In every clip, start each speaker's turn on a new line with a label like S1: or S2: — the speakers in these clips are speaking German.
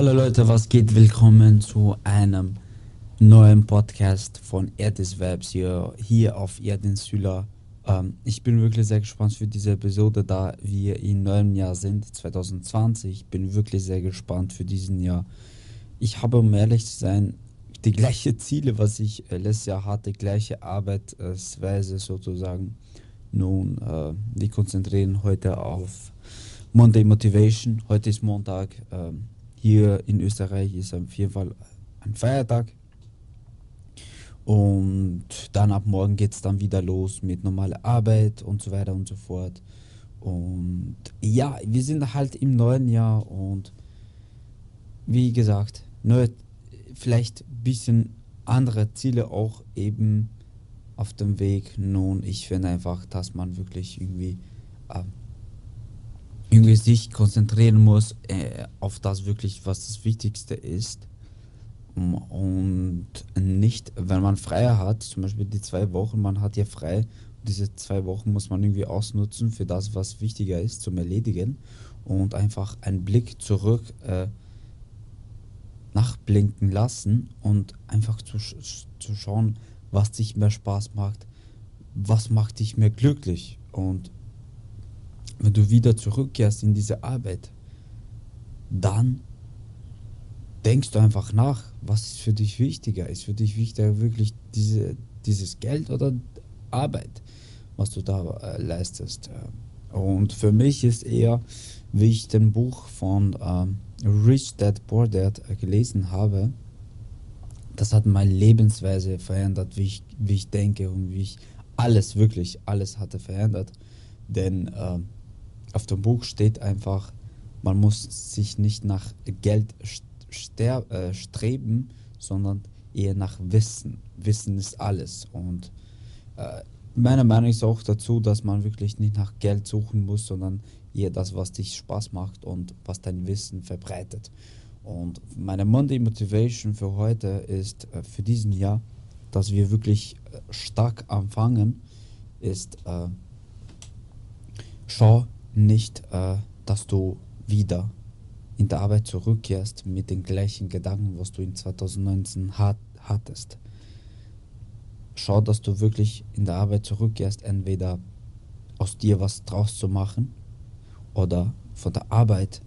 S1: Hallo Leute, was geht? Willkommen zu einem neuen Podcast von Erdis Webs hier, hier auf Erdinsular. Ähm, ich bin wirklich sehr gespannt für diese Episode, da wir im neuen Jahr sind, 2020. Ich bin wirklich sehr gespannt für diesen Jahr. Ich habe, um ehrlich zu sein, die gleichen Ziele, was ich äh, letztes Jahr hatte, gleiche Arbeitsweise sozusagen. Nun, äh, wir konzentrieren heute auf Monday Motivation. Heute ist Montag. Äh, hier in Österreich ist auf jeden Fall ein Feiertag. Und dann ab morgen geht es dann wieder los mit normaler Arbeit und so weiter und so fort. Und ja, wir sind halt im neuen Jahr und wie gesagt, neu, vielleicht ein bisschen andere Ziele auch eben auf dem Weg. Nun, ich finde einfach, dass man wirklich irgendwie, äh, irgendwie sich konzentrieren muss äh, auf das wirklich, was das Wichtigste ist. Und nicht, wenn man Freier hat, zum Beispiel die zwei Wochen, man hat ja frei, diese zwei Wochen muss man irgendwie ausnutzen für das, was wichtiger ist, zum Erledigen und einfach einen Blick zurück äh, nachblinken lassen und einfach zu, zu schauen, was dich mehr Spaß macht, was macht dich mehr glücklich. Und wenn du wieder zurückkehrst in diese Arbeit, dann denkst du einfach nach, was ist für dich wichtiger? Ist für dich wichtiger wirklich diese, dieses Geld oder Arbeit, was du da äh, leistest? Und für mich ist eher, wie ich den Buch von ähm, Rich Dad Poor Dad äh, gelesen habe, das hat meine Lebensweise verändert, wie ich, wie ich denke und wie ich alles, wirklich alles hatte verändert. Denn äh, auf dem Buch steht einfach, man muss sich nicht nach Geld äh, streben, sondern eher nach Wissen. Wissen ist alles. Und äh, meiner Meinung ist auch dazu, dass man wirklich nicht nach Geld suchen muss, sondern eher das, was dich Spaß macht und was dein Wissen verbreitet. Und meine Monday Motivation für heute ist äh, für diesen Jahr, dass wir wirklich äh, stark anfangen, ist äh, schau nicht, äh, dass du wieder in der Arbeit zurückkehrst mit den gleichen Gedanken, was du in 2019 hat, hattest. Schau, dass du wirklich in der Arbeit zurückkehrst, entweder aus dir was draus zu machen oder von der Arbeit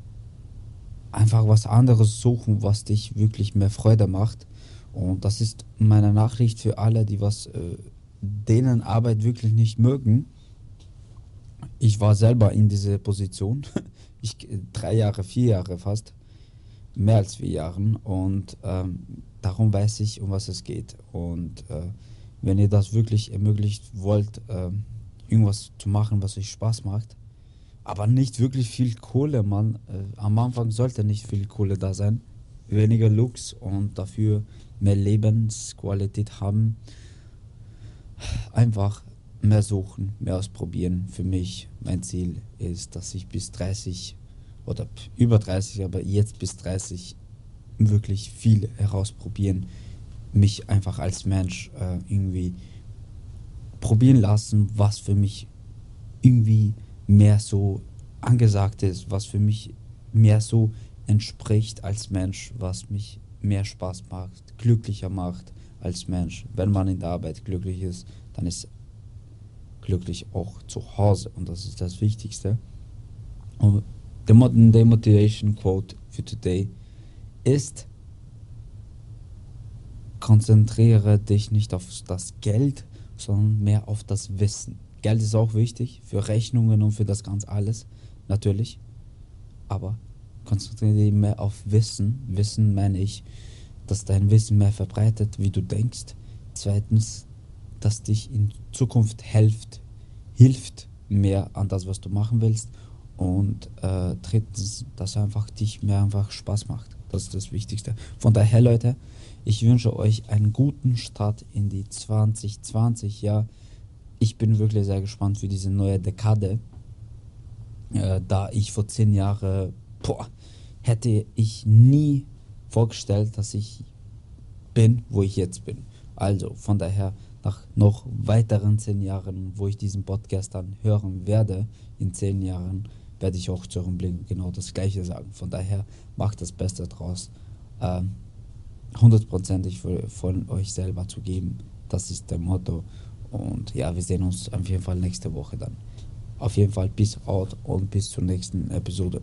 S1: einfach was anderes suchen, was dich wirklich mehr Freude macht. Und das ist meine Nachricht für alle, die was äh, denen Arbeit wirklich nicht mögen. Ich war selber in dieser Position. Ich drei Jahre, vier Jahre fast, mehr als vier Jahren. Und ähm, darum weiß ich, um was es geht. Und äh, wenn ihr das wirklich ermöglicht wollt, äh, irgendwas zu machen, was euch Spaß macht, aber nicht wirklich viel Kohle, Mann. Äh, am Anfang sollte nicht viel Kohle da sein. Weniger Lux und dafür mehr Lebensqualität haben. Einfach mehr suchen, mehr ausprobieren. Für mich, mein Ziel ist, dass ich bis 30 oder über 30, aber jetzt bis 30 wirklich viel herausprobieren. Mich einfach als Mensch äh, irgendwie probieren lassen, was für mich irgendwie mehr so angesagt ist, was für mich mehr so entspricht als Mensch, was mich mehr Spaß macht, glücklicher macht als Mensch. Wenn man in der Arbeit glücklich ist, dann ist glücklich auch zu Hause und das ist das Wichtigste. Und the modern day motivation quote für today ist konzentriere dich nicht auf das Geld, sondern mehr auf das Wissen. Geld ist auch wichtig für Rechnungen und für das ganz alles, natürlich. Aber konzentriere dich mehr auf Wissen. Wissen meine ich, dass dein Wissen mehr verbreitet, wie du denkst. Zweitens, dass dich in Zukunft hilft, hilft mehr an das, was du machen willst. Und äh, drittens, dass einfach dich mehr einfach Spaß macht. Das ist das Wichtigste. Von daher, Leute, ich wünsche euch einen guten Start in die 2020. Ja, ich bin wirklich sehr gespannt für diese neue Dekade, äh, da ich vor zehn Jahren, boah, hätte ich nie vorgestellt, dass ich bin, wo ich jetzt bin. Also von daher nach noch weiteren zehn Jahren, wo ich diesen Podcast dann hören werde, in zehn Jahren, werde ich auch zu eurem Blick genau das Gleiche sagen. Von daher macht das Beste draus. Ähm, hundertprozentig für, von euch selber zu geben. Das ist der Motto. Und ja, wir sehen uns auf jeden Fall nächste Woche dann. Auf jeden Fall, bis out und bis zur nächsten Episode.